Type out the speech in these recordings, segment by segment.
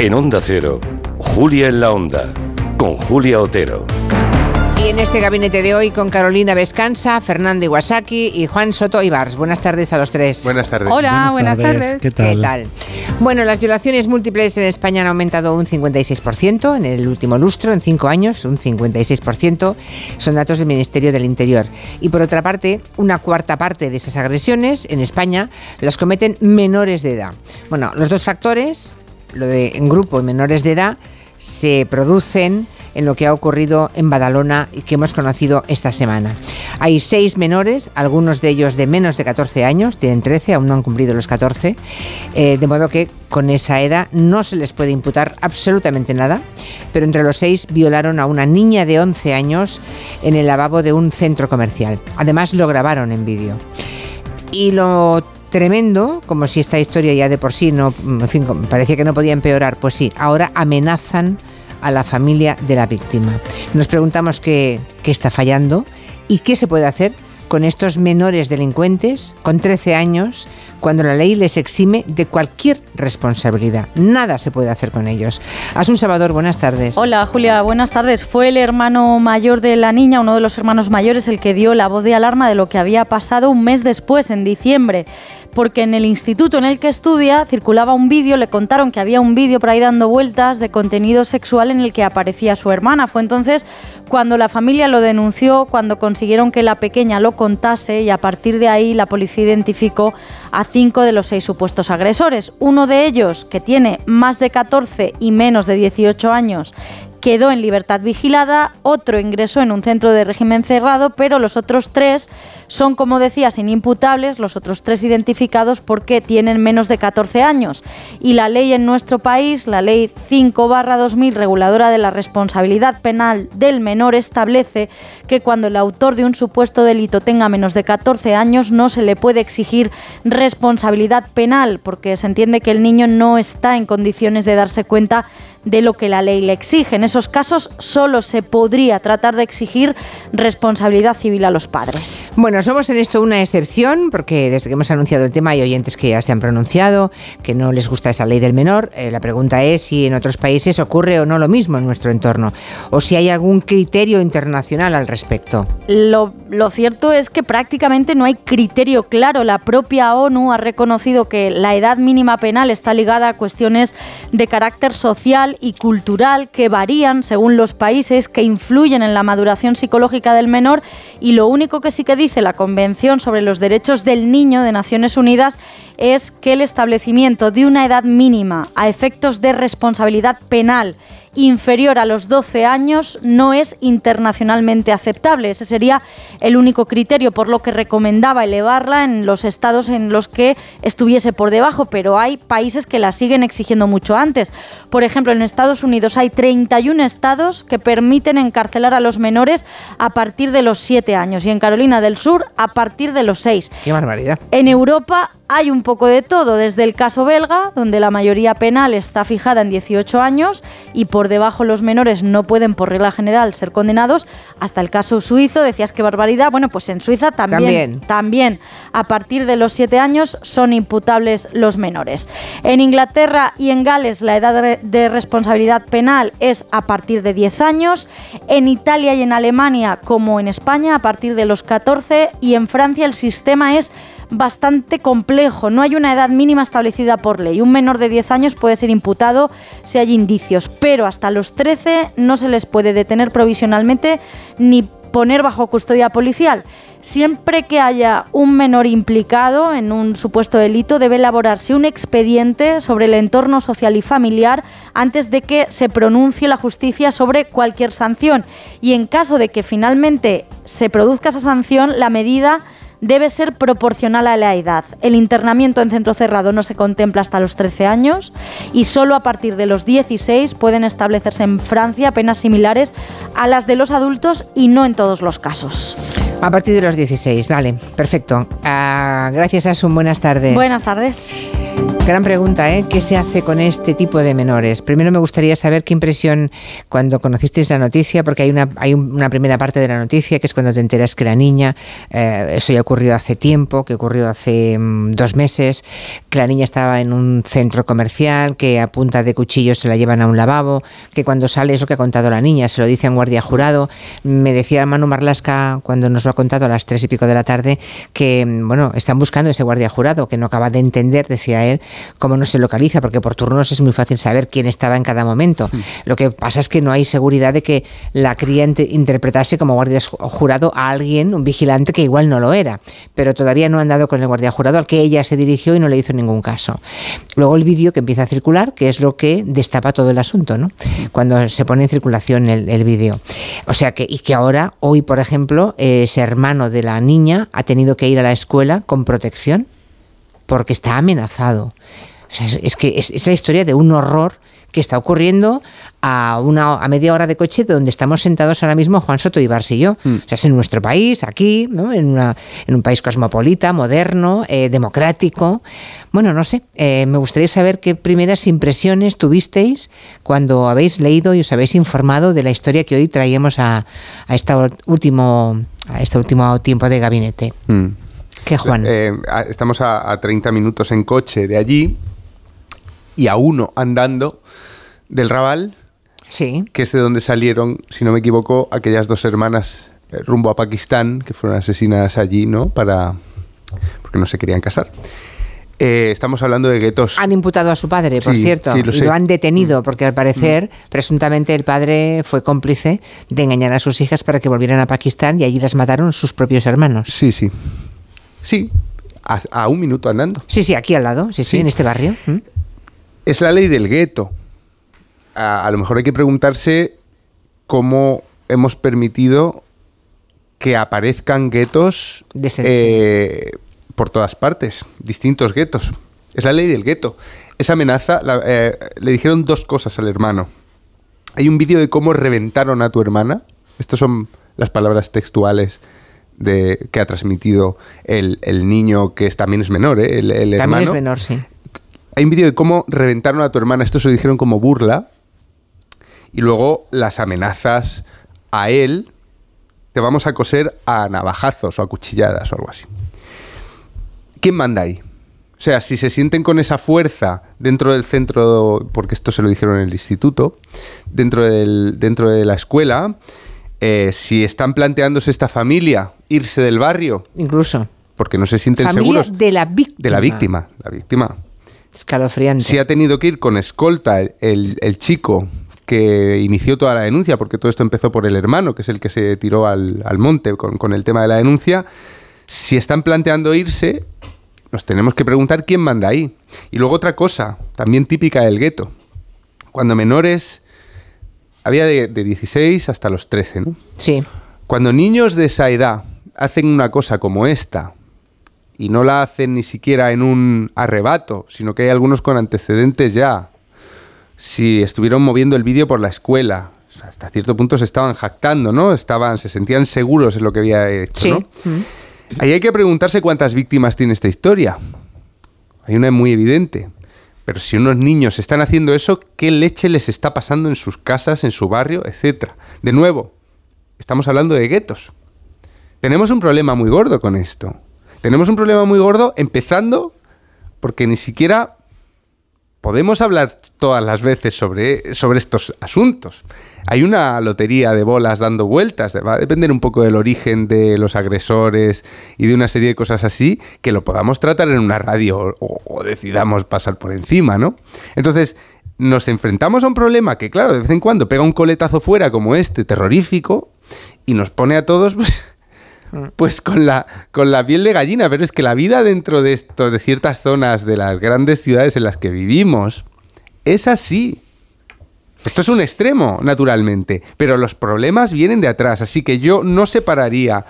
En Onda Cero, Julia en la Onda, con Julia Otero. Y en este gabinete de hoy con Carolina Vescanza, Fernando Iwasaki y Juan Soto Ibars. Buenas tardes a los tres. Buenas tardes. Hola, buenas, tardes. ¿Qué tal? Bueno, las violaciones múltiples en España han aumentado un 56% en el último lustro, en cinco años, un 56%. Son datos del Ministerio del Interior. Y por otra parte, una cuarta parte de esas agresiones en España las cometen menores de edad. Bueno, los dos factores, lo de en grupo y menores de edad, se producen en lo que ha ocurrido en Badalona y que hemos conocido esta semana. Hay seis menores, algunos de ellos de menos de 14 años, tienen 13, aún no han cumplido los 14, eh, de modo que con esa edad no se les puede imputar absolutamente nada, pero entre los seis violaron a una niña de 11 años en el lavabo de un centro comercial. Además lo grabaron en vídeo. Y lo tremendo, como si esta historia ya de por sí no, en fin, parecía que no podía empeorar, pues sí, ahora amenazan a la familia de la víctima. Nos preguntamos qué, qué está fallando y qué se puede hacer con estos menores delincuentes con 13 años cuando la ley les exime de cualquier responsabilidad. Nada se puede hacer con ellos. Asun Salvador, buenas tardes. Hola Julia, buenas tardes. Fue el hermano mayor de la niña, uno de los hermanos mayores, el que dio la voz de alarma de lo que había pasado un mes después, en diciembre porque en el instituto en el que estudia circulaba un vídeo, le contaron que había un vídeo por ahí dando vueltas de contenido sexual en el que aparecía su hermana. Fue entonces cuando la familia lo denunció, cuando consiguieron que la pequeña lo contase y a partir de ahí la policía identificó a cinco de los seis supuestos agresores. Uno de ellos, que tiene más de 14 y menos de 18 años, quedó en libertad vigilada, otro ingresó en un centro de régimen cerrado, pero los otros tres son, como decías, inimputables, los otros tres identificados porque tienen menos de 14 años. Y la ley en nuestro país, la ley 5-2000, reguladora de la responsabilidad penal del menor, establece que cuando el autor de un supuesto delito tenga menos de 14 años no se le puede exigir responsabilidad penal, porque se entiende que el niño no está en condiciones de darse cuenta de lo que la ley le exige. En esos casos solo se podría tratar de exigir responsabilidad civil a los padres. Bueno, somos en esto una excepción porque desde que hemos anunciado el tema hay oyentes que ya se han pronunciado, que no les gusta esa ley del menor. Eh, la pregunta es si en otros países ocurre o no lo mismo en nuestro entorno o si hay algún criterio internacional al respecto. Lo, lo cierto es que prácticamente no hay criterio claro. La propia ONU ha reconocido que la edad mínima penal está ligada a cuestiones de carácter social y cultural que varían según los países, que influyen en la maduración psicológica del menor y lo único que sí que dice la Convención sobre los Derechos del Niño de Naciones Unidas es que el establecimiento de una edad mínima a efectos de responsabilidad penal inferior a los 12 años no es internacionalmente aceptable. Ese sería el único criterio, por lo que recomendaba elevarla en los estados en los que estuviese por debajo, pero hay países que la siguen exigiendo mucho antes. Por ejemplo, en Estados Unidos hay 31 estados que permiten encarcelar a los menores a partir de los 7 años y en Carolina del Sur a partir de los 6. Qué barbaridad. En Europa hay un poco de todo, desde el caso belga, donde la mayoría penal está fijada en 18 años y por debajo los menores no pueden, por regla general, ser condenados, hasta el caso suizo, decías que barbaridad, bueno, pues en Suiza también, también, a partir de los 7 años son imputables los menores. En Inglaterra y en Gales la edad de responsabilidad penal es a partir de 10 años, en Italia y en Alemania, como en España, a partir de los 14 y en Francia el sistema es bastante complejo. No hay una edad mínima establecida por ley. Un menor de 10 años puede ser imputado si hay indicios, pero hasta los 13 no se les puede detener provisionalmente ni poner bajo custodia policial. Siempre que haya un menor implicado en un supuesto delito, debe elaborarse un expediente sobre el entorno social y familiar antes de que se pronuncie la justicia sobre cualquier sanción. Y en caso de que finalmente se produzca esa sanción, la medida debe ser proporcional a la edad. El internamiento en centro cerrado no se contempla hasta los 13 años y solo a partir de los 16 pueden establecerse en Francia penas similares a las de los adultos y no en todos los casos. A partir de los 16, vale, perfecto. Ah, gracias, Asun. Buenas tardes. Buenas tardes. Gran pregunta, ¿eh? ¿Qué se hace con este tipo de menores? Primero me gustaría saber qué impresión cuando conocisteis la noticia, porque hay una, primera parte de la noticia que es cuando te enteras que la niña, eh, eso ya ocurrió hace tiempo, que ocurrió hace mm, dos meses, que la niña estaba en un centro comercial, que a punta de cuchillos se la llevan a un lavabo, que cuando sale es lo que ha contado la niña, se lo dice a un guardia jurado. Me decía Manu Marlasca cuando nos lo ha contado a las tres y pico de la tarde que, mm, bueno, están buscando ese guardia jurado, que no acaba de entender, decía él, cómo no se localiza, porque por turnos es muy fácil saber quién estaba en cada momento. Hmm. Lo que pasa es que no hay seguridad de que la cría interpretase como guardia jurado a alguien, un vigilante que igual no lo era, pero todavía no han dado con el guardia jurado al que ella se dirigió y no le hizo ningún caso. Luego el vídeo que empieza a circular, que es lo que destapa todo el asunto, ¿no? Hmm. Cuando se pone en circulación el, el vídeo. O sea que, y que ahora, hoy, por ejemplo, ese hermano de la niña ha tenido que ir a la escuela con protección porque está amenazado. es, que es, la historia de un horror que está ocurriendo a una a media hora de coche de donde estamos sentados ahora mismo Juan Soto y Bars y yo. Mm. O sea, es en nuestro país, aquí, ¿no? en, una, en un país cosmopolita, moderno, eh, democrático. Bueno, no sé, eh, me gustaría saber qué primeras impresiones tuvisteis cuando habéis leído y os habéis informado de la historia que hoy traíamos a, a, esta último, a este último tiempo de gabinete. Mm. Juan? Eh, estamos a, 30 minutos en coche de allí y a uno andando del Raval, sí. que es de donde salieron, si no me equivoco, aquellas dos hermanas eh, rumbo a Pakistán, que fueron asesinadas allí, ¿no? Para, porque no se querían casar. Eh, estamos hablando de guetos. Han imputado a su padre, por cierto. lo, han detenido mm. porque al parecer, mm. presuntamente, el padre fue cómplice de engañar a sus hijas para que volvieran a Pakistán y allí las mataron sus propios hermanos. Sí, sí. Sí, a, un minuto andando. Sí, sí, aquí al lado, sí, sí, en este barrio. ¿Mm? Es la ley del gueto. A, lo mejor hay que preguntarse cómo hemos permitido que aparezcan guetos eh, por todas partes, distintos guetos. Es la ley del gueto. Esa amenaza, eh, le dijeron dos cosas al hermano. Hay un vídeo de cómo reventaron a tu hermana. Estas son las palabras textuales de, que ha transmitido el, niño que también es menor, ¿eh? el, el También es menor, sí. Hay un vídeo de cómo reventaron a tu hermana, esto se lo dijeron como burla, y luego las amenazas a él, te vamos a coser a navajazos o a cuchilladas o algo así. ¿Quién manda ahí? O sea, si se sienten con esa fuerza dentro del centro, porque esto se lo dijeron en el instituto, dentro, del, dentro de la escuela, eh, si están planteándose esta familia irse del barrio. Incluso. Porque no se sienten familia seguros. De la víctima. De la víctima. La víctima. Escalofriante. Si ha tenido que ir con escolta el, chico que inició toda la denuncia, porque todo esto empezó por el hermano, que es el que se tiró al, monte con, con, el tema de la denuncia, si están planteando irse, nos tenemos que preguntar quién manda ahí. Y luego otra cosa, también típica del gueto. Cuando menores había de, 16 hasta los 13, ¿no? Sí. Cuando niños de esa edad hacen una cosa como esta, y no la hacen ni siquiera en un arrebato, sino que hay algunos con antecedentes ya, si estuvieron moviendo el vídeo por la escuela, hasta cierto punto se estaban jactando, ¿no? Estaban, se sentían seguros en lo que había hecho, ¿no? Mm. Ahí hay que preguntarse cuántas víctimas tiene esta historia. Hay una muy evidente. Pero si unos niños están haciendo eso, ¿qué leche les está pasando en sus casas, en su barrio, etcétera? De nuevo, estamos hablando de guetos. Tenemos un problema muy gordo con esto. Tenemos un problema muy gordo empezando porque ni siquiera podemos hablar todas las veces sobre, sobre estos asuntos. Hay una lotería de bolas dando vueltas, va a depender un poco del origen de los agresores y de una serie de cosas así, que lo podamos tratar en una radio o, decidamos pasar por encima, ¿no? Entonces, nos enfrentamos a un problema que, claro, de vez en cuando pega un coletazo fuera como este, terrorífico, y nos pone a todos... Pues, pues con la, con la piel de gallina, pero es que la vida dentro de esto, de ciertas zonas de las grandes ciudades en las que vivimos, es así. Esto es un extremo, naturalmente, pero los problemas vienen de atrás, así que yo no separaría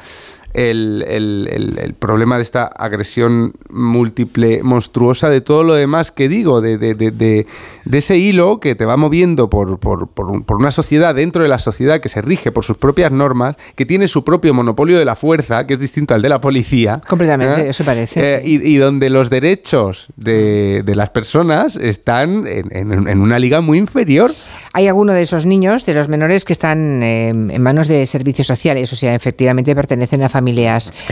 el, el- el problema de esta agresión múltiple, monstruosa, de todo lo demás que digo, de, de- de- ese hilo que te va moviendo por, por- por un- por una sociedad dentro de la sociedad que se rige por sus propias normas, que tiene su propio monopolio de la fuerza, que es distinto al de la policía. Completamente, eso parece, Eh, sí. y, y donde los derechos de, de las personas están en, en- en una liga muy inferior. Hay alguno de esos niños, de los menores, que están eh, en manos de servicios sociales, o sea, efectivamente pertenecen a familias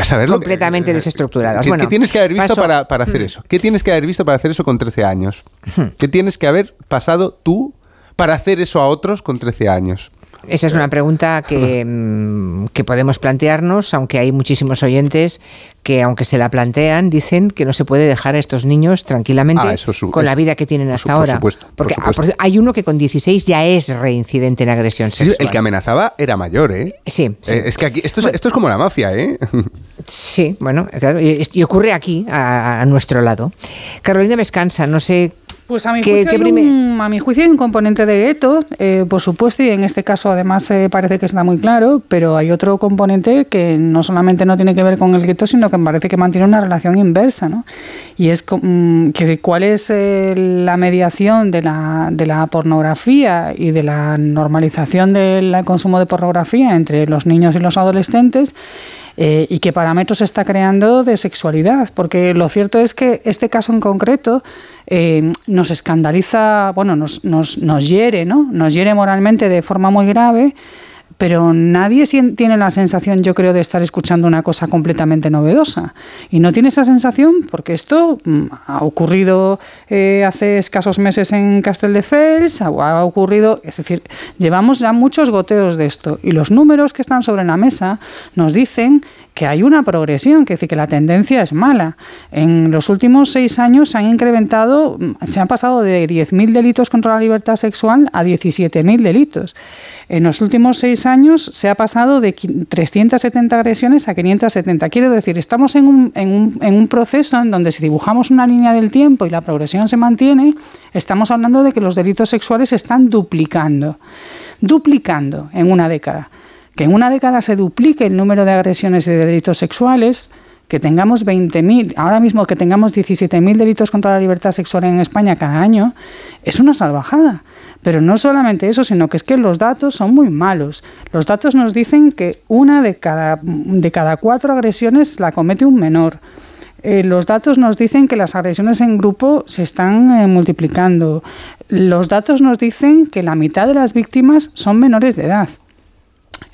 Saber lo que- completamente desestructuradas. ¿Qué, Bueno, qué tienes que haber visto para, para hacer eso? ¿Qué tienes que haber visto para hacer eso con 13 años? ¿Qué tienes que haber pasado tú para hacer eso a otros con 13 años? Esa es una pregunta que, mm, que podemos plantearnos, aunque hay muchísimos oyentes que, aunque se la plantean, dicen que no se puede dejar a estos niños tranquilamente Ah, eso su- con la vida que tienen hasta por ahora. supuesto, Porque ah, por- hay uno que con 16 ya es reincidente en agresión Sí, sexual. el que amenazaba era mayor, ¿eh? Sí, sí. Eh, es que aquí, esto, es, esto es como la mafia, ¿eh? Sí, bueno, claro, y, y ocurre aquí, a, a nuestro lado. Carolina Vescansa, no sé Pues a mi, ¿Qué- juicio hay un, a mi juicio hay un componente de gueto, eh, por supuesto, y en este caso además eh, parece que está muy claro, pero hay otro componente que no solamente no tiene que ver con el gueto, sino que me parece que mantiene una relación inversa, ¿no? Y es mm, que cuál es eh, la mediación de la, de la pornografía y de la normalización del consumo de pornografía entre los niños y los adolescentes eh, y qué parámetros está creando de sexualidad. Porque lo cierto es que este caso en concreto eh, nos escandaliza, bueno, nos, nos, nos hiere, ¿no? Nos hiere moralmente de forma muy grave. Pero nadie tiene la sensación, yo creo, de estar escuchando una cosa completamente novedosa. Y no tiene esa sensación porque esto mm, ha ocurrido eh, hace escasos meses en Castelldefels, ha ocurrido, es decir, llevamos ya muchos goteos de esto. Y los números que están sobre la mesa nos dicen que hay una progresión, que decir que la tendencia es mala. En los últimos seis años se han incrementado, mm, se han pasado de 10.000 delitos contra la libertad sexual a 17.000 delitos. En los últimos seis años se ha pasado de qui- 370 agresiones a 570. Quiero decir, estamos en un, en, un, en un proceso en donde si dibujamos una línea del tiempo y la progresión se mantiene, estamos hablando de que los delitos sexuales se están duplicando. Duplicando en una década. Que en una década se duplique el número de agresiones y de delitos sexuales, que tengamos 20.000, ahora mismo que tengamos 17.000 delitos contra la libertad sexual en España cada año, es una salvajada. Pero no solamente eso, sino que es que los datos son muy malos. Los datos nos dicen que una de cada, de cada cuatro agresiones la comete un menor. Eh, los datos nos dicen que las agresiones en grupo se están eh, multiplicando. Los datos nos dicen que la mitad de las víctimas son menores de edad.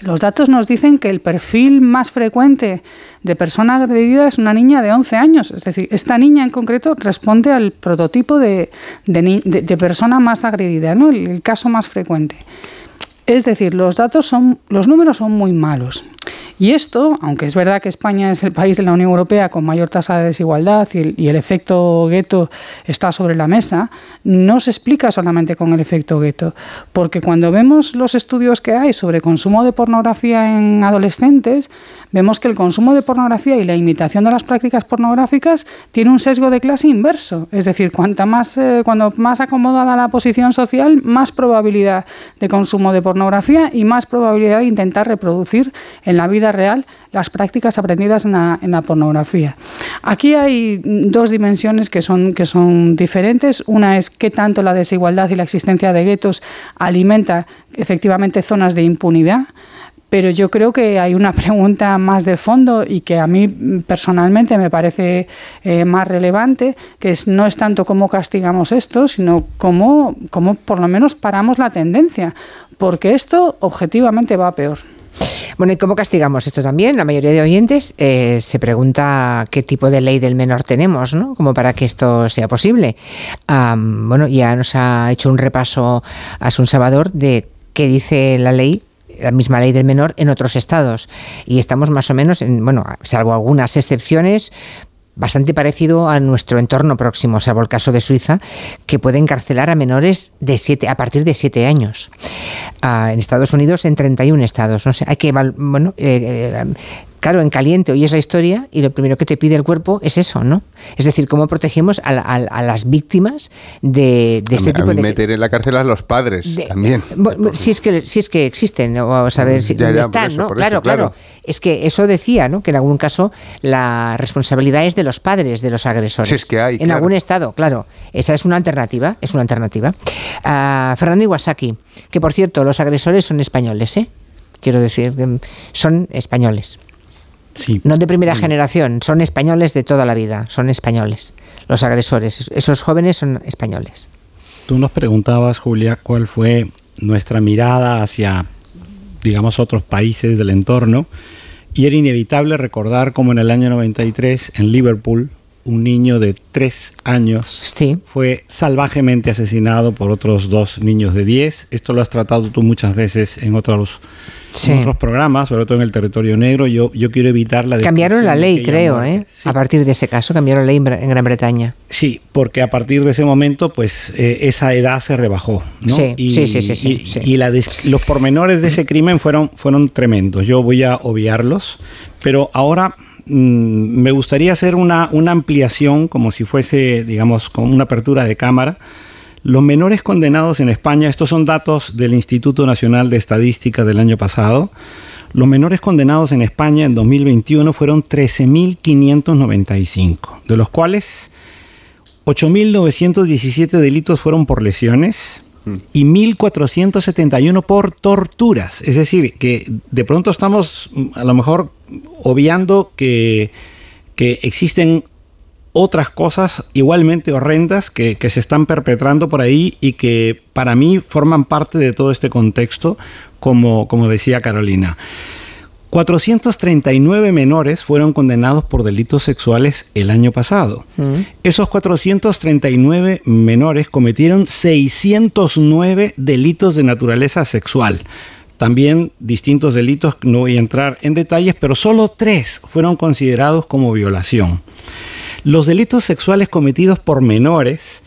Los datos nos dicen que el perfil más frecuente de persona agredida es una niña de 11 años. Es decir, esta niña en concreto responde al prototipo de, de de- persona más agredida, ¿no? el caso más frecuente. Es decir, los datos son, los números son muy malos. Y esto, aunque es verdad que España es el país de la Unión Europea con mayor tasa de desigualdad y el, efecto gueto está sobre la mesa, no se explica solamente con el efecto gueto. Porque cuando vemos los estudios que hay sobre consumo de pornografía en adolescentes, vemos que el consumo de pornografía y la imitación de las prácticas pornográficas tiene un sesgo de clase inverso. Es decir, cuanta más, eh, cuando más acomodada la posición social, más probabilidad de consumo de pornografía y más probabilidad de intentar reproducir en la vida real las prácticas aprendidas en la, pornografía. Aquí hay dos dimensiones que son, que son diferentes. Una es qué tanto la desigualdad y la existencia de guetos alimenta efectivamente zonas de impunidad. Pero yo creo que hay una pregunta más de fondo y que a mí personalmente me parece eh, más relevante, que es, no es tanto cómo castigamos esto, sino cómo, cómo por lo menos paramos la tendencia, porque esto objetivamente va a peor. Bueno, ¿y cómo castigamos esto también? La mayoría de oyentes eh, se pregunta qué tipo de ley del menor tenemos, ¿no? Como para que esto sea posible. Bueno, ya nos ha hecho un repaso Asun Salvador de qué dice la ley la misma ley del menor en otros estados y estamos más o menos en bueno salvo algunas excepciones bastante parecido a nuestro entorno próximo, salvo el caso de Suiza, que puede encarcelar a menores de siete, a partir de 7 años. Ah, en Estados Unidos, en 31 estados. No sé, hay que bueno, eh, eh, claro, en caliente oyes la historia y lo primero que te pide el cuerpo es eso, ¿no? Es decir, cómo protegemos a, a- a las víctimas de, este a tipo mí de... meter en la cárcel a los padres de- también. bueno, si es que si es que existen o a saber si, Ya, dónde ya, están eso, no claro, eso, claro. claro. es que eso decía no que en algún caso la responsabilidad es de los padres de los agresores. Si es que hay, en claro. algún estado claro. Esa es una alternativa es una alternativa. Ah, Fernando Iwasaki que por cierto los agresores son españoles eh quiero decir que son españoles Sí. no de primera generación son españoles de toda la vida son españoles los agresores esos jóvenes son españoles Tú nos preguntabas, Julia, cuál fue nuestra mirada hacia, digamos, otros países del entorno. Y era inevitable recordar como en el año 93, en Liverpool, un niño de tres años sí fue salvajemente asesinado por otros dos niños de 10. Esto lo has tratado tú muchas veces en otros, Sí. en otros programas, sobre todo en el territorio negro. Yo, yo quiero evitar la Cambiaron la ley, creo. ¿eh? Sí. A partir de ese caso cambiaron la ley en Gran Bretaña. Sí, porque a partir de ese momento, pues eh, esa edad se rebajó, ¿no? Sí, sí, sí, sí, sí, y, y la los pormenores de ese crimen fueron, fueron tremendos. Yo voy a obviarlos, pero ahora mm, me gustaría hacer una, una ampliación, como si fuese, digamos, con una apertura de cámara. Los menores condenados en España, estos son datos del Instituto Nacional de Estadística del año pasado, los menores condenados en España en 2021 fueron 13.595, de los cuales 8.917 delitos fueron por lesiones y 1.471 por torturas. Es decir, que de pronto estamos mm, a lo mejor obviando que, que existen otras cosas igualmente horrendas que, que se están perpetrando por ahí y que para mí forman parte de todo este contexto, como, como decía Carolina. 439 menores fueron condenados por delitos sexuales el año pasado. Esos 439 menores cometieron 609 delitos de naturaleza sexual. También distintos delitos, no voy a entrar en detalles, pero solo tres fueron considerados como violación. Los delitos sexuales cometidos por menores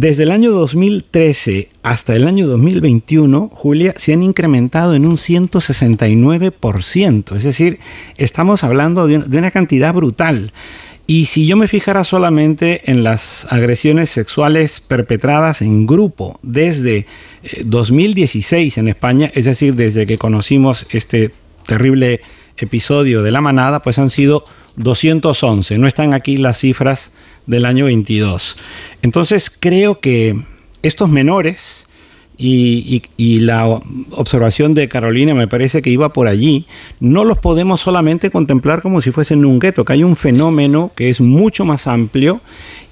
desde el año 2013 hasta el año 2021, Julia, se han incrementado en un 169%. Es decir, estamos hablando de, un- de una cantidad brutal. Y si yo me fijara solamente en las agresiones sexuales perpetradas en grupo desde eh, 2016 en España, es decir, desde que conocimos este terrible episodio de la manada, pues han sido 211. No están aquí las cifras del año 22. Entonces creo que estos menores y, la observación de Carolina me parece que iba por allí, no los podemos solamente contemplar como si fuesen un gueto, que hay un fenómeno que es mucho más amplio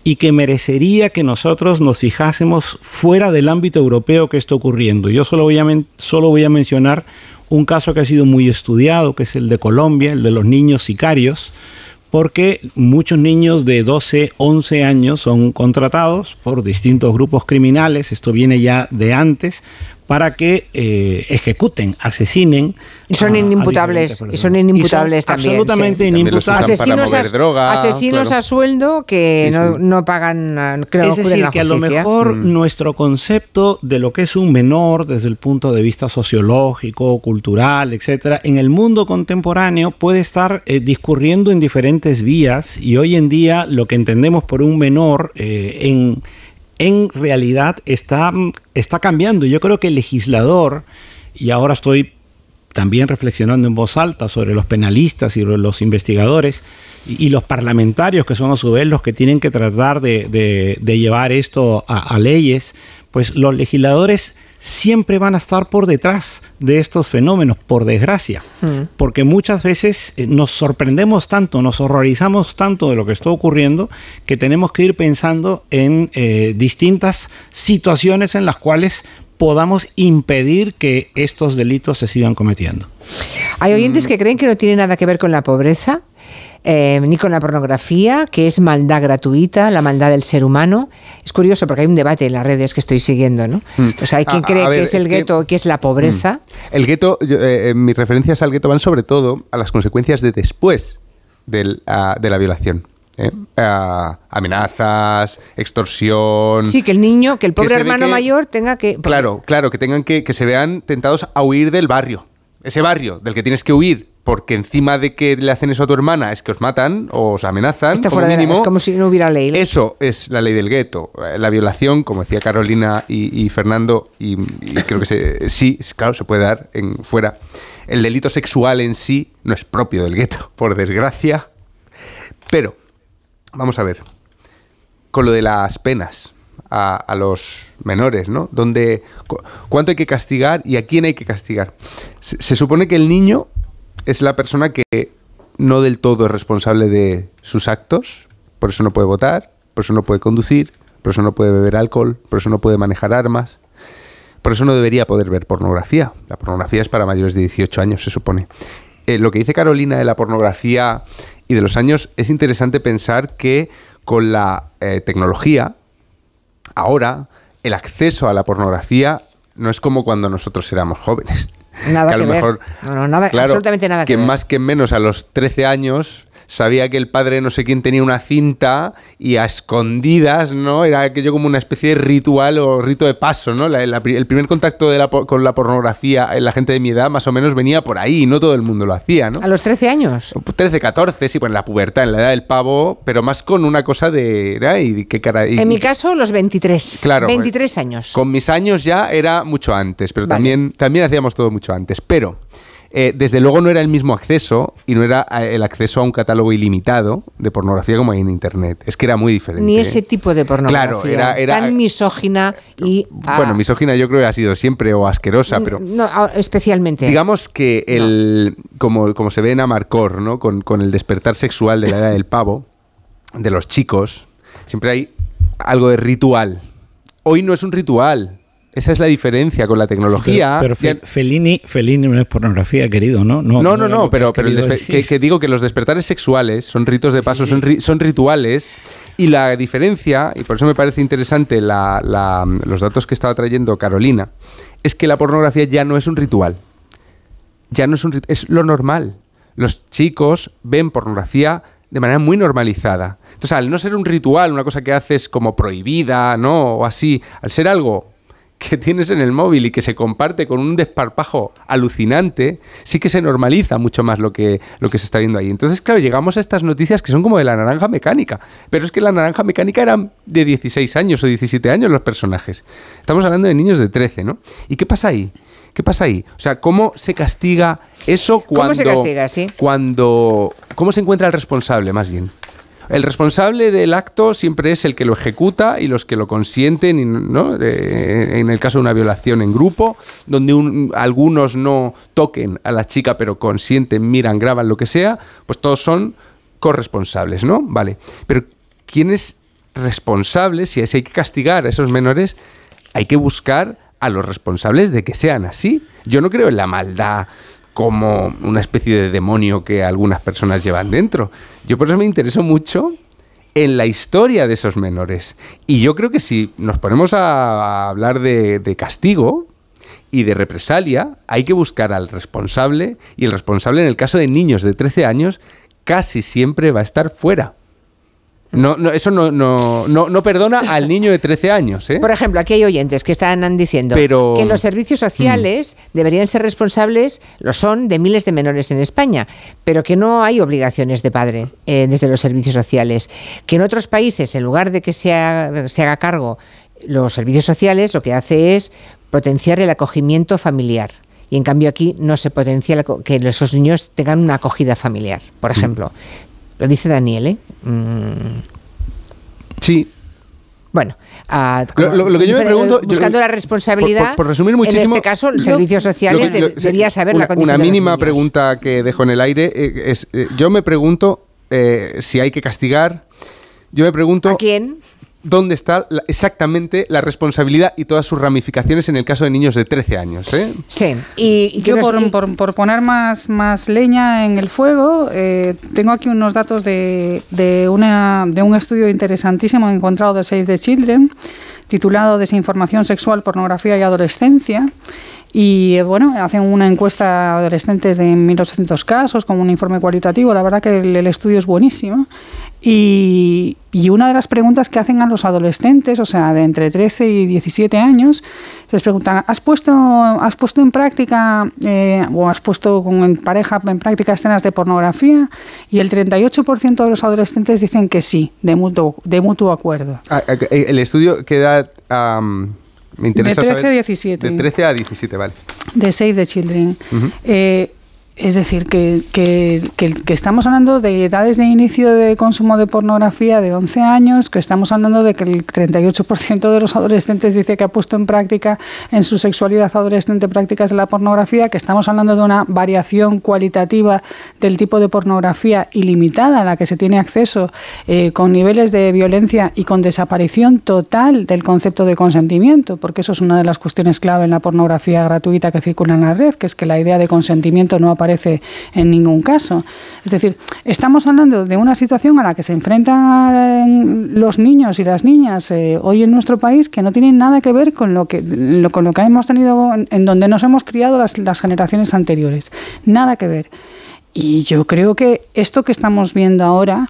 y que merecería que nosotros nos fijásemos fuera del ámbito europeo que está ocurriendo. Yo solo voy a, solo voy a mencionar un caso que ha sido muy estudiado, que es el de Colombia, el de los niños sicarios, porque muchos niños de 12, 11 años son contratados por distintos grupos criminales, esto viene ya de antes, para que eh, ejecuten, asesinen. Y son a- inimputables, y son inimputables Y son también, Absolutamente sí. Inimputables. para Asesinos, mover a, droga, asesinos claro. a sueldo que Sí, no, sí. no pagan, que no es decir, la que a lo mejor nuestro concepto de lo que es un menor desde el punto de vista sociológico, cultural, etcétera, en el mundo contemporáneo puede estar eh, discurriendo en diferentes vías y hoy en día lo que entendemos por un menor eh, en, en realidad está, está cambiando. Yo creo que el legislador, y ahora estoy también reflexionando en voz alta sobre los penalistas y los investigadores y, los parlamentarios que son a su vez los que tienen que tratar de, llevar esto a leyes, pues los legisladores siempre van a estar por detrás de estos fenómenos, por desgracia, porque muchas veces eh, nos sorprendemos tanto, nos horrorizamos tanto de lo que está ocurriendo, que tenemos que ir pensando en eh, distintas situaciones en las cuales podamos impedir que estos delitos se sigan cometiendo. Hay oyentes que creen que no tiene nada que ver con la pobreza, eh, ni con la pornografía, que es maldad gratuita, la maldad del ser humano. Es curioso porque hay un debate en las redes que estoy siguiendo, ¿no? O sea, hay quien A- cree a ver, que es el es que- gueto, que es la pobreza. El gueto, eh, eh, mis referencias al gueto van sobre todo a las consecuencias de después del, ah, de la violación. ¿eh? Ah, amenazas, extorsión. Sí, que el niño, que el pobre hermano que- mayor tenga que... porque- Claro, claro, que tengan que, que se vean tentados a huir del barrio. Ese barrio del que tienes que huir porque encima de que le hacen eso a tu hermana es que os matan o os amenazan, Está fuera de la- mínimo, es como si no hubiera ley. eso es la ley del gueto. Eh, La violación, como decía Carolina y, y Fernando, y, y creo que se- sí, claro, se puede dar en fuera. El delito sexual en sí no es propio del gueto, por desgracia. Pero, vamos a ver, con lo de las penas a, a los menores, ¿no? Donde, cu- ¿Cuánto hay que castigar y a quién hay que castigar? Se, se supone que el niño es la persona que no del todo es responsable de sus actos, por eso no puede votar, por eso no puede conducir, por eso no puede beber alcohol, por eso no puede manejar armas, por eso no debería poder ver pornografía. La pornografía es para mayores de 18 años, se supone. Eh, lo que dice Carolina de la pornografía y de los años, es interesante pensar que con la eh, tecnología, ahora el acceso a la pornografía no es como cuando nosotros éramos jóvenes. Nada a que lo ver. mejor, No, no, nada- claro, absolutamente nada que que ver. más que menos a los 13 años sabía que el padre no sé quién tenía una cinta y a escondidas, ¿no? Era aquello como una especie de ritual o rito de paso, ¿no? La- la el primer contacto de la con la pornografía en la gente de mi edad más o menos venía por ahí, y no todo el mundo lo hacía, ¿no? A los 13 años. 13, 14, sí, pues en la pubertad, en la edad del pavo, pero más con una cosa de... ¿y qué cara? y- En mi caso, los 23. Claro, 23 años. Con mis años ya era mucho antes, pero Vale. también, también hacíamos todo mucho antes. Pero eh, desde luego no era el mismo acceso y no era eh, el acceso a un catálogo ilimitado de pornografía como hay en Internet. Es que era muy diferente. Ni ese tipo de pornografía. Claro, era- era- tan misógina y. ah, Bueno, misógina yo creo que ha sido siempre o asquerosa, pero... No, ah, especialmente. Digamos que el, como, como se ve en Amarcor, ¿no? Con, con el despertar sexual de la edad del pavo, de los chicos, siempre hay algo de ritual. Hoy no es un ritual. Esa es la diferencia con la tecnología. Pero, pero Fe- Fellini, Fellini no es pornografía, querido, ¿no? no, no, no, pero, el que, que digo que los despertares sexuales son ritos de paso, Son, ri- son rituales. Y la diferencia, y por eso me parece interesante la- la- los datos que estaba trayendo Carolina, es que la pornografía ya no es un ritual. Ya no es un rit- es lo normal. Los chicos ven pornografía de manera muy normalizada. Entonces, al no ser un ritual, una cosa que haces como prohibida, ¿no? O así, al ser algo que tienes en el móvil y que se comparte con un desparpajo alucinante, sí que se normaliza mucho más lo que, lo que se está viendo ahí. Entonces, claro, llegamos a estas noticias que son como de la naranja mecánica. Pero es que la naranja mecánica eran de 16 años o 17 años los personajes. Estamos hablando de niños de 13, ¿no? ¿Y qué pasa ahí? ¿Qué pasa ahí? O sea, ¿cómo se castiga eso cuando... ¿Cómo se castiga, sí? Cuando... ¿Cómo se encuentra el responsable, más bien? El responsable del acto siempre es el que lo ejecuta y los que lo consienten, ¿no? En el caso de una violación en grupo, donde un- algunos no toquen a la chica, pero consienten, miran, graban, lo que sea, pues todos son corresponsables, ¿no? Vale. Pero ¿quién es responsable? Si hay que castigar a esos menores, hay que buscar a los responsables de que sean así. Yo no creo en la maldad como una especie de demonio que algunas personas llevan dentro. Yo por eso me intereso mucho en la historia de esos menores. Y yo creo que si nos ponemos a, hablar de, de castigo y de represalia, hay que buscar al responsable y el responsable en el caso de niños de 13 años casi siempre va a estar fuera. No, no, eso no, no, no, no perdona al niño de 13 años. ¿eh? Por ejemplo, aquí hay oyentes que están diciendo Pero- que los servicios sociales deberían ser responsables, lo son, de miles de menores en España, pero que no hay obligaciones de padre eh, desde los servicios sociales. Que en otros países, en lugar de que se haga, se haga cargo los servicios sociales, lo que hace es potenciar el acogimiento familiar. Y en cambio aquí no se potencia que esos niños tengan una acogida familiar, por ejemplo. Lo dice Daniel, ¿eh? Mm, Sí, bueno, Lo- lo- lo que yo me difere- pregunto- yo- buscando la responsabilidad, por- por- por resumir muchísimo, en este caso, los lo- servicios sociales que- lo- debía saber una, la condición Una de los mínima pregunta que dejo en el aire eh, es, eh, yo me pregunto eh, si hay que castigar, yo me pregunto ¿A quién? Dónde está la- exactamente la responsabilidad y todas sus ramificaciones en el caso de niños de 13 años. ¿eh? Sí, y, y Yo, por, y- por- por poner más, más leña en el fuego, eh, tengo aquí unos datos de, de, una, de un estudio interesantísimo encontrado de Save the Children, titulado Desinformación sexual, pornografía y adolescencia. Y eh, bueno, hacen una encuesta a adolescentes de 1.800 casos con un informe cualitativo. La verdad que el, el estudio es buenísimo. Y, y, una de las preguntas que hacen a los adolescentes, o sea, de entre 13 y 17 años, les preguntan, ¿has puesto, has puesto en práctica eh, o has puesto con en pareja en práctica escenas de pornografía? Y el 38% de los adolescentes dicen que sí, de mutuo, de mutuo acuerdo. Ah, eh, el estudio queda... Um, me interesa de 13 saber, a 17. De 13 a 17, vale. De Save the Children. Uh -huh. eh, es decir, que, que, estamos hablando de edades de inicio de consumo de pornografía de 11 años, que estamos hablando de que el 38% de los adolescentes dice que ha puesto en práctica en su sexualidad adolescente prácticas de la pornografía, que estamos hablando de una variación cualitativa del tipo de pornografía ilimitada a la que se tiene acceso, eh, con niveles de violencia y con desaparición total del concepto de consentimiento, porque eso es una de las cuestiones clave en la pornografía gratuita que circula en la red, que es que la idea de consentimiento no aparece en ningún caso. Es decir, estamos hablando de una situación a la que se enfrentan los niños y las niñas eh, hoy en nuestro país que no tienen nada que ver con lo que, con lo que hemos tenido, en donde nos hemos criado las, las generaciones anteriores. Nada que ver. Y yo creo que esto que estamos viendo ahora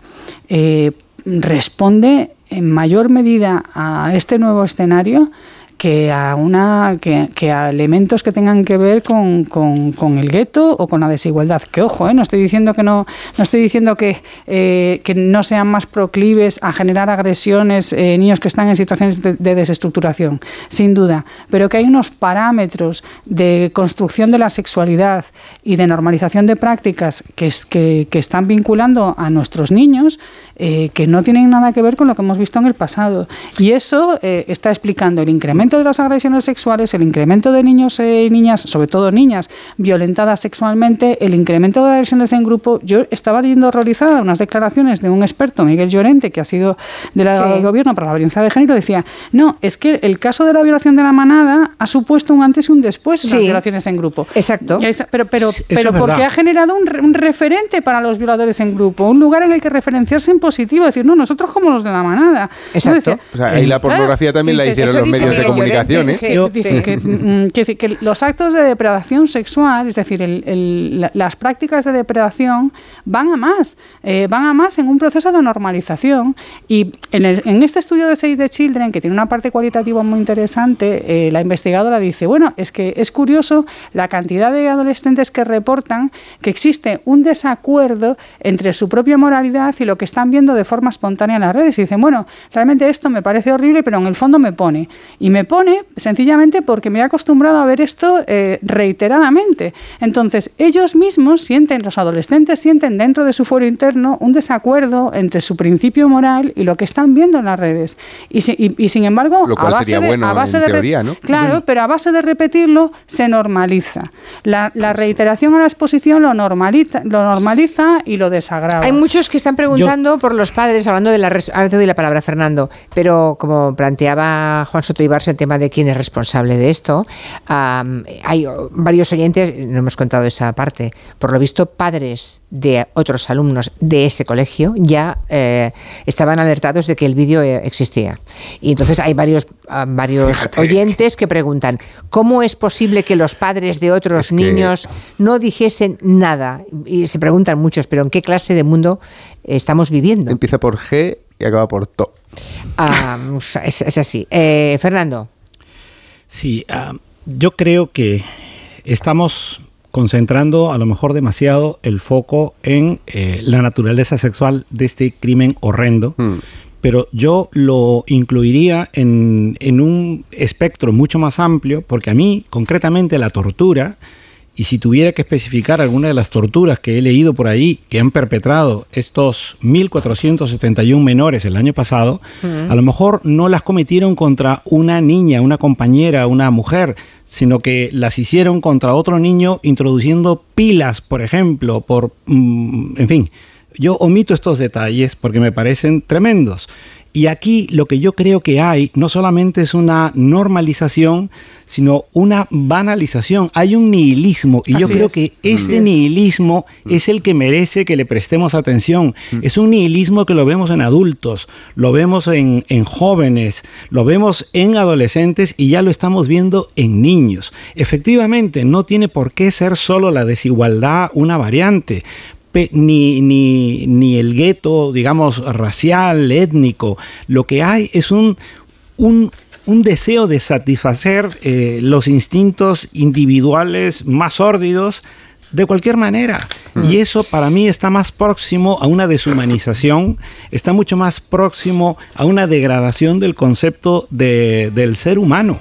eh, responde en mayor medida a este nuevo escenario que a una que, que, a elementos que tengan que ver con, con, con el gueto o con la desigualdad. Que ojo, ¿eh? no estoy diciendo que no, no estoy diciendo que, eh, que no sean más proclives a generar agresiones eh, niños que están en situaciones de, de, desestructuración, sin duda, pero que hay unos parámetros de construcción de la sexualidad y de normalización de prácticas que, es, que, que están vinculando a nuestros niños eh, que no tienen nada que ver con lo que hemos visto en el pasado. Y eso está explicando el incremento de las agresiones sexuales, el incremento de niños y niñas, sobre todo niñas, violentadas sexualmente, el incremento de agresiones en grupo. Yo estaba leyendo horrorizada unas declaraciones de un experto, Miguel Llorente, que ha sido delegado sí. del gobierno para la violencia de género, decía, no, es que el caso de la violación de la manada ha supuesto un antes y un después en sí. las violaciones en grupo. Exacto. Es, pero pero, pero porque ha generado un, un, referente para los violadores en grupo, un lugar en el que referenciarse en positivo, decir, no, nosotros como los de la manada. Exacto. Decía, o sea, ahí la pornografía claro, también la hicieron los medios de comunicación. ¿eh? Sí, dice que, mm, que, que, los actos de depredación sexual, es decir, el, el, la, las prácticas de depredación van a más, eh, van a más en un proceso de normalización. Y en, el, en, este estudio de Save the Children, que tiene una parte cualitativa muy interesante, eh, la investigadora dice, bueno, es que es curioso la cantidad de adolescentes que reportan que existe un desacuerdo entre su propia moralidad y lo que están viendo de forma espontánea en las redes y dicen, bueno, realmente esto me parece horrible, pero en el fondo me pone. Y me pone sencillamente porque me he acostumbrado a ver esto eh, reiteradamente. Entonces, ellos mismos sienten, los adolescentes sienten dentro de su foro interno un desacuerdo entre su principio moral y lo que están viendo en las redes. Y, si, y, y sin embargo, lo cual a base sería de, bueno a base en de teoría, ¿no? Claro, pero a base de repetirlo se normaliza. La, la reiteración a la exposición lo normaliza, lo normaliza y lo desagrava. Hay muchos que están preguntando Yo, por los padres, hablando de la. Ahora te doy la palabra, Fernando, pero como planteaba Juan Soto Ibarse el tema de quién es responsable de esto, um, hay varios oyentes, no hemos contado esa parte, por lo visto, padres de otros alumnos de ese colegio ya eh, estaban alertados de que el vídeo eh, existía. Y entonces hay varios, uh, varios Fíjate, oyentes es que... que... preguntan: ¿cómo es posible que los padres de otros es niños que... no dijesen nada? Y se preguntan muchos, ¿pero en qué clase de mundo estamos viviendo? Empieza por G y acaba por To. Uh, es, es, así. Eh, Fernando. Sí, uh, yo creo que estamos concentrando a lo mejor demasiado el foco en eh, la naturaleza sexual de este crimen horrendo. Hmm pero yo lo incluiría en, en, un espectro mucho más amplio, porque a mí, concretamente, la tortura, y si tuviera que especificar alguna de las torturas que he leído por ahí, que han perpetrado estos 1.471 menores el año pasado, a lo mejor no las cometieron contra una niña, una compañera, una mujer, sino que las hicieron contra otro niño introduciendo pilas, por ejemplo, por, mm, en fin, yo omito estos detalles porque me parecen tremendos. Y aquí lo que yo creo que hay no solamente es una normalización, sino una banalización. Hay un nihilismo y Así yo creo es. que este nihilismo mm. es el que merece que le prestemos atención. Mm. Es un nihilismo que lo vemos en adultos, lo vemos en, en, jóvenes, lo vemos en adolescentes y ya lo estamos viendo en niños. Efectivamente, no tiene por qué ser solo la desigualdad una variante ni, ni, ni el gueto, digamos, racial, étnico. Lo que hay es un, un, un deseo de satisfacer eh, los instintos individuales más sórdidos de cualquier manera. Y eso para mí está más próximo a una deshumanización, está mucho más próximo a una degradación del concepto de- del ser humano.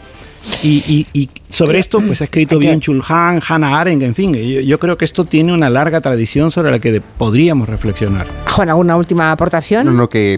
Y, y- y sobre esto pues ha escrito bien Chulhan, Hannah Arendt, en fin, yo, yo creo que esto tiene una larga tradición sobre la que podríamos reflexionar. Juan, ¿alguna última aportación? No, no, que...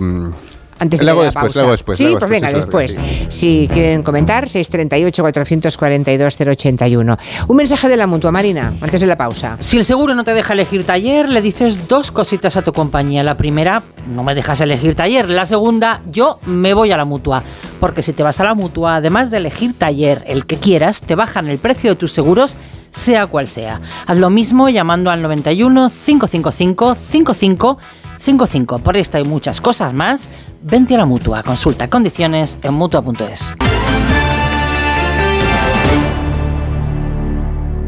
Antes de hago la después, pausa. hago después, Sí, hago pues después, venga, después. Si quieren comentar, 638-442-081. Un mensaje de la mutua, Marina, antes de la pausa. Si el seguro no te deja elegir taller, le dices dos cositas a tu compañía. La primera, no me dejas elegir taller. La segunda, yo me voy a la mutua. Porque si te vas a la mutua, además de elegir taller, el que quieras, te bajan el precio de tus seguros, sea cual sea. Haz lo mismo llamando al 91 555 55 55. Por esta y muchas cosas más, vente a la mutua. Consulta condiciones en mutua.es.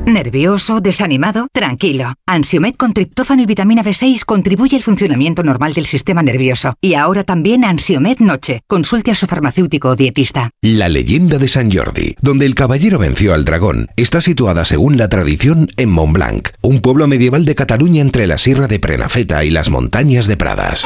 ¿Nervioso? ¿Desanimado? Tranquilo. Ansiomed con triptófano y vitamina B6 contribuye al funcionamiento normal del sistema nervioso. Y ahora también Ansiomed Noche. Consulte a su farmacéutico o dietista. La leyenda de San Jordi, donde el caballero venció al dragón, está situada según la tradición en Montblanc, un pueblo medieval de Cataluña entre la Sierra de Prenafeta y las montañas de Pradas.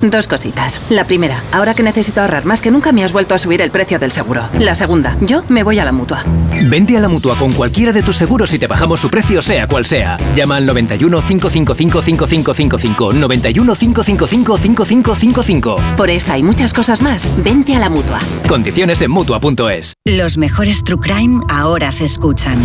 Dos cositas. La primera, ahora que necesito ahorrar más que nunca me has vuelto a subir el precio del seguro. La segunda, yo me voy a la mutua. Vente a la mutua con cualquiera de tus seguros y te bajamos su precio, sea cual sea. Llama al 91 555 5555. 91 555 5555. Por esta y muchas cosas más, vente a la mutua. Condiciones en mutua.es. Los mejores True Crime ahora se escuchan.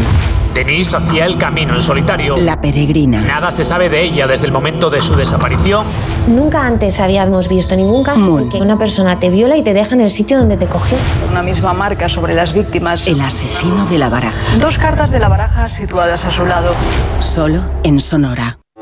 Denise hacía el camino en solitario. La peregrina. Nada se sabe de ella desde el momento de su desaparición. Nunca antes habíamos visto ningún caso en que una persona te viola y te deja en el sitio donde te cogió. Una misma marca sobre las víctimas. El asesino de la baraja. Dos cartas de la baraja situadas a su lado. Solo en Sonora.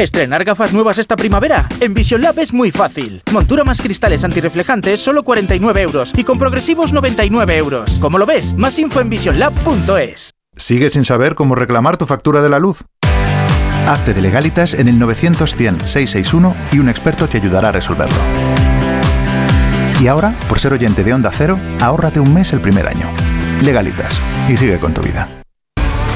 Estrenar gafas nuevas esta primavera. En Vision Lab es muy fácil. Montura más cristales antirreflejantes, solo 49 euros. Y con progresivos, 99 euros. Como lo ves, más info en visionlab.es. ¿Sigues sin saber cómo reclamar tu factura de la luz? Hazte de legalitas en el 900-100-661 y un experto te ayudará a resolverlo. Y ahora, por ser oyente de Onda Cero, ahórrate un mes el primer año. Legalitas. Y sigue con tu vida.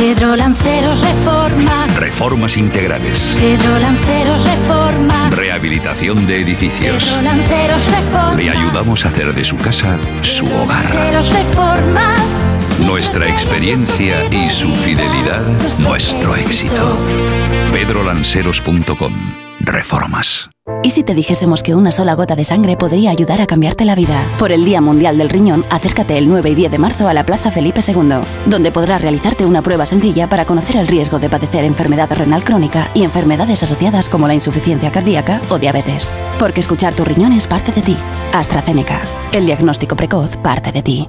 Pedro Lanceros Reformas. Reformas integrales. Pedro Lanceros Reformas. Rehabilitación de edificios. Pedro Lanceros Reformas. Le ayudamos a hacer de su casa su hogar. Lanceros Reformas. Nuestra experiencia y su fidelidad, nuestro éxito. pedrolanceros.com. Reformas. ¿Y si te dijésemos que una sola gota de sangre podría ayudar a cambiarte la vida? Por el Día Mundial del Riñón, acércate el 9 y 10 de marzo a la Plaza Felipe II, donde podrás realizarte una prueba sencilla para conocer el riesgo de padecer enfermedad renal crónica y enfermedades asociadas como la insuficiencia cardíaca o diabetes. Porque escuchar tu riñón es parte de ti. AstraZeneca. El diagnóstico precoz parte de ti.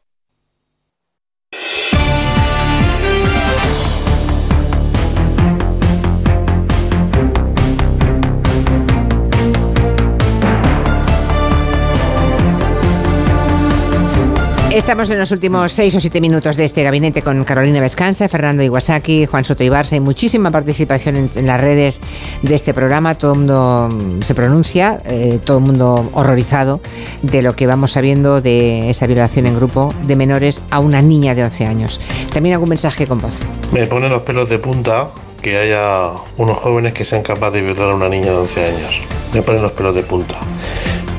Estamos en los últimos seis o siete minutos de este gabinete con Carolina Vescanza, Fernando Iwasaki, Juan Soto Ibarza. Hay muchísima participación en, las redes de este programa. Todo el mundo mm, se pronuncia, eh, todo el mundo horrorizado de lo que vamos sabiendo de esa violación en grupo de menores a una niña de 11 años. También algún mensaje con voz. Me pone los pelos de punta que haya unos jóvenes que sean capaces de violar a una niña de 11 años. Me ponen los pelos de punta.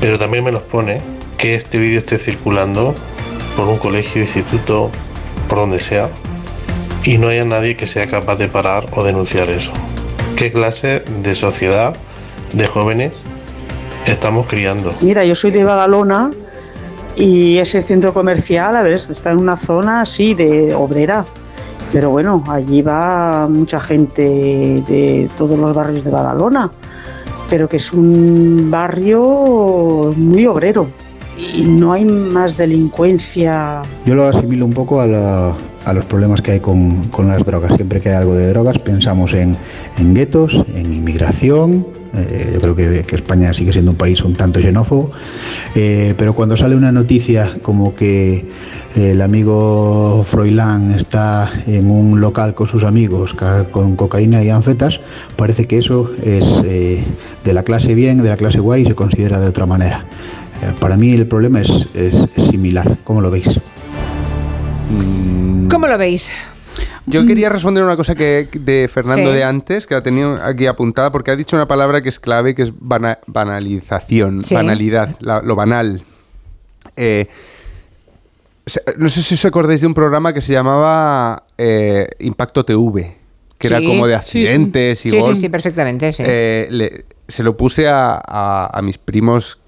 Pero también me los pone que este vídeo esté circulando por un colegio, instituto, por donde sea, y no haya nadie que sea capaz de parar o denunciar eso. ¿Qué clase de sociedad, de jóvenes, estamos criando? Mira, yo soy de Badalona y ese centro comercial, a ver, está en una zona así de obrera. Pero bueno, allí va mucha gente de todos los barrios de Badalona, pero que es un barrio muy obrero y no hay más delincuencia. Yo lo asimilo un poco a, la- a los problemas que hay con, las drogas. Siempre que hay algo de drogas pensamos en, guetos, en inmigración. Eh, yo creo que, España sigue siendo un país un tanto xenófobo. Eh, pero cuando sale una noticia como que el amigo Froilán está en un local con sus amigos con cocaína y anfetas, parece que eso es eh, de la clase bien, de la clase guay y se considera de otra manera. Eh, Para mí el problema es, es- es similar. ¿Cómo lo veis? ¿Cómo lo veis? Yo quería responder una cosa que de Fernando Sí. de antes, que la tenía aquí apuntada, porque ha dicho una palabra que es clave, que es bana- banalización, Sí. banalidad, la- lo banal. Eh, no sé si os acordáis de un programa que se llamaba eh, Impacto TV, que era como de Sí, sí. accidentes y Sí, sí, sí, perfectamente, sí. Eh, le- se lo puse a, a- a mis primos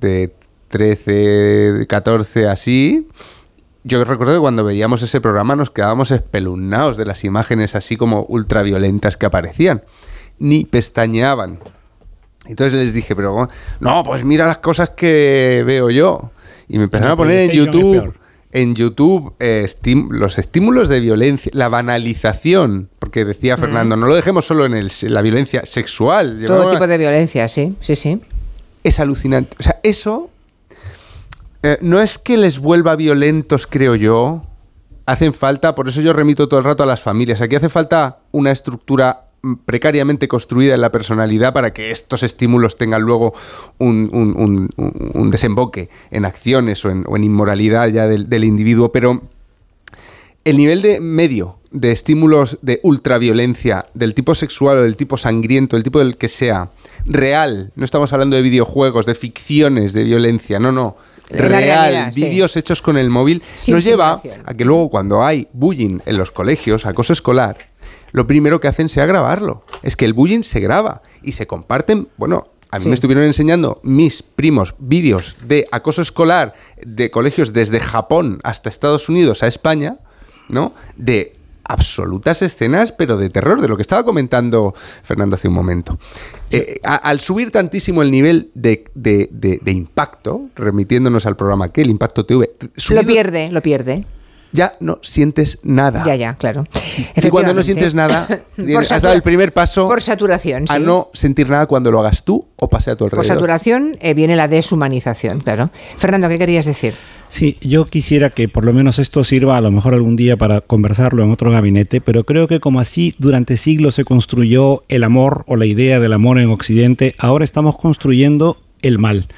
de 13, 14, así. Yo recuerdo que cuando veíamos ese programa nos quedábamos espeluznados de las imágenes así como ultraviolentas que aparecían. Ni pestañeaban. Entonces les dije, pero no, pues mira las cosas que veo yo. Y me empezaron En a poner en YouTube, en YouTube eh, estim- los estímulos de violencia, la banalización, porque decía Fernando, no lo dejemos solo en, el, en la violencia sexual. Todo tipo de violencia, sí, sí, sí. Es alucinante. O sea, eso eh, no es que les vuelva violentos, creo yo. Hacen falta, por eso yo remito todo el rato a las familias. Aquí hace falta una estructura mm, precariamente construida en la personalidad para que estos estímulos tengan luego un, un- un- desemboque en acciones o en, inmoralidad ya del, del individuo. Pero el nivel de medio de estímulos de ultraviolencia del tipo sexual o del tipo sangriento, el tipo del que sea, real, no estamos hablando de videojuegos, de ficciones de violencia, no, no, La real, sí. vídeos hechos con el móvil, Sin nos lleva a que luego cuando hay bullying en los colegios, acoso escolar, lo primero que hacen sea grabarlo. Es que el bullying se graba y se comparten, bueno, a mí Sí. me estuvieron enseñando mis primos vídeos de acoso escolar de colegios desde Japón hasta Estados Unidos a España, ¿no? De absolutas escenas, pero de terror, de lo que estaba comentando Fernando hace un momento. Eh, a- al subir tantísimo el nivel de, de- de- de impacto, remitiéndonos al programa que el impacto TV, Lo subido- pierde, lo pierde. ya no sientes nada. Ya, ya, claro. Y cuando no sientes nada, Por has dado el primer paso Por saturación, sí. a no sentir nada cuando lo hagas tú o pase a tu Por alrededor. saturación eh, viene la deshumanización, claro. Fernando, ¿qué querías decir? Sí, yo quisiera que por lo menos esto sirva a lo mejor algún día para conversarlo en otro gabinete, pero creo que como así durante siglos se construyó el amor o la idea del amor en Occidente, ahora estamos construyendo el mal.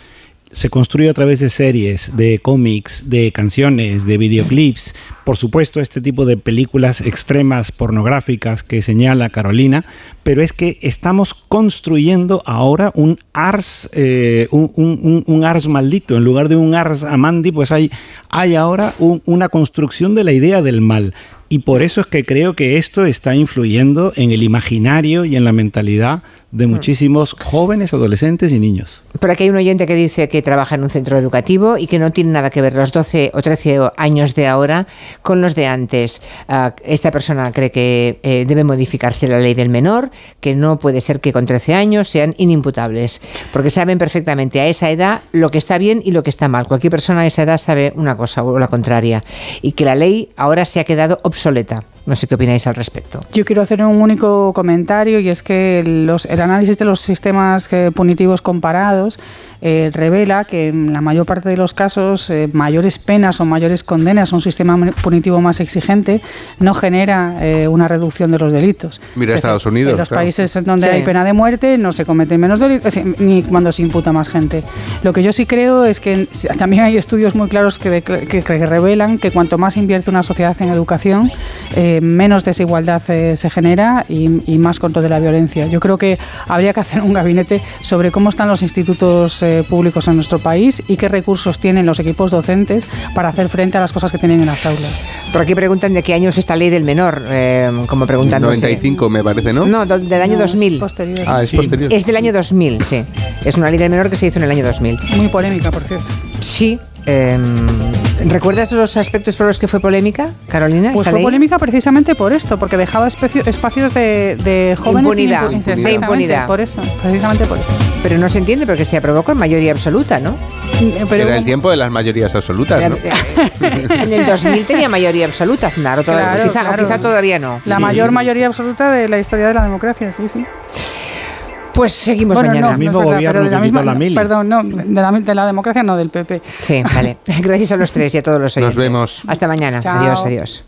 Se construye a través de series, de cómics, de canciones, de videoclips, por supuesto este tipo de películas extremas pornográficas que señala Carolina, pero es que estamos construyendo ahora un ars, eh, un, un- ars maldito. En lugar de un ars amandi, pues hay, hay ahora un- una construcción de la idea del mal. Y por eso es que creo que esto está influyendo en el imaginario y en la mentalidad de muchísimos jóvenes, adolescentes y niños. Por aquí hay un oyente que dice que trabaja en un centro educativo y que no tiene nada que ver los 12 o 13 años de ahora con los de antes. Ah, esta persona cree que eh, debe modificarse la ley del menor, que no puede ser que con 13 años sean inimputables, porque saben perfectamente a esa edad lo que está bien y lo que está mal. Cualquier persona a esa edad sabe una cosa o la contraria. Y que la ley ahora se ha quedado obsoleta. No sé qué opináis al respecto. Yo quiero hacer un único comentario y es que los- el análisis de los sistemas eh, punitivos comparados eh, revela que en la mayor parte de los casos eh, mayores penas o mayores condenas, un sistema punitivo más exigente, no genera eh, una reducción de los delitos. Mira Es Estados decir, Unidos, En los claro. países en donde Sí. hay pena de muerte no se cometen menos delitos, ni cuando se imputa más gente. Lo que yo sí creo es que también hay estudios muy claros que, de- que- que revelan que cuanto más invierte una sociedad en educación, eh, menos desigualdad eh, se genera y, y más control de la violencia. Yo creo que habría que hacer un gabinete sobre cómo están los institutos eh, públicos en nuestro país y qué recursos tienen los equipos docentes para hacer frente a las cosas que tienen en las aulas. Por aquí preguntan de qué año es esta ley del menor, eh, como preguntándose. 95 me parece, ¿no? No, do- del año 2000. Ah, es posterior. Es del año 2000, sí. Es una ley del menor que se hizo en el año 2000. Muy polémica, por cierto. Sí. eh, ¿Recuerdas los aspectos por los que fue polémica, Carolina? Pues fue ley? polémica precisamente por esto, porque dejaba especio- espacios de, de jóvenes Impunidad, impu- impunidad. exactamente, Impunidad. Por eso, precisamente por eso. Pero no se entiende porque se aprobó con mayoría absoluta, ¿no? Era el tiempo de las mayorías absolutas, ¿no? En el 2000 tenía mayoría absoluta, Aznar, o Claro, quizá, o quizá todavía no. La mayor mayoría absoluta de la historia de la democracia, sí, sí. Pues seguimos Bueno, mañana. no, no es verdad, pero de la misma- Perdón, no, de la, de la democracia no, del PP. Sí, vale. Gracias a los tres y a todos los oyentes. vemos. Hasta mañana. Chao. Adiós, adiós.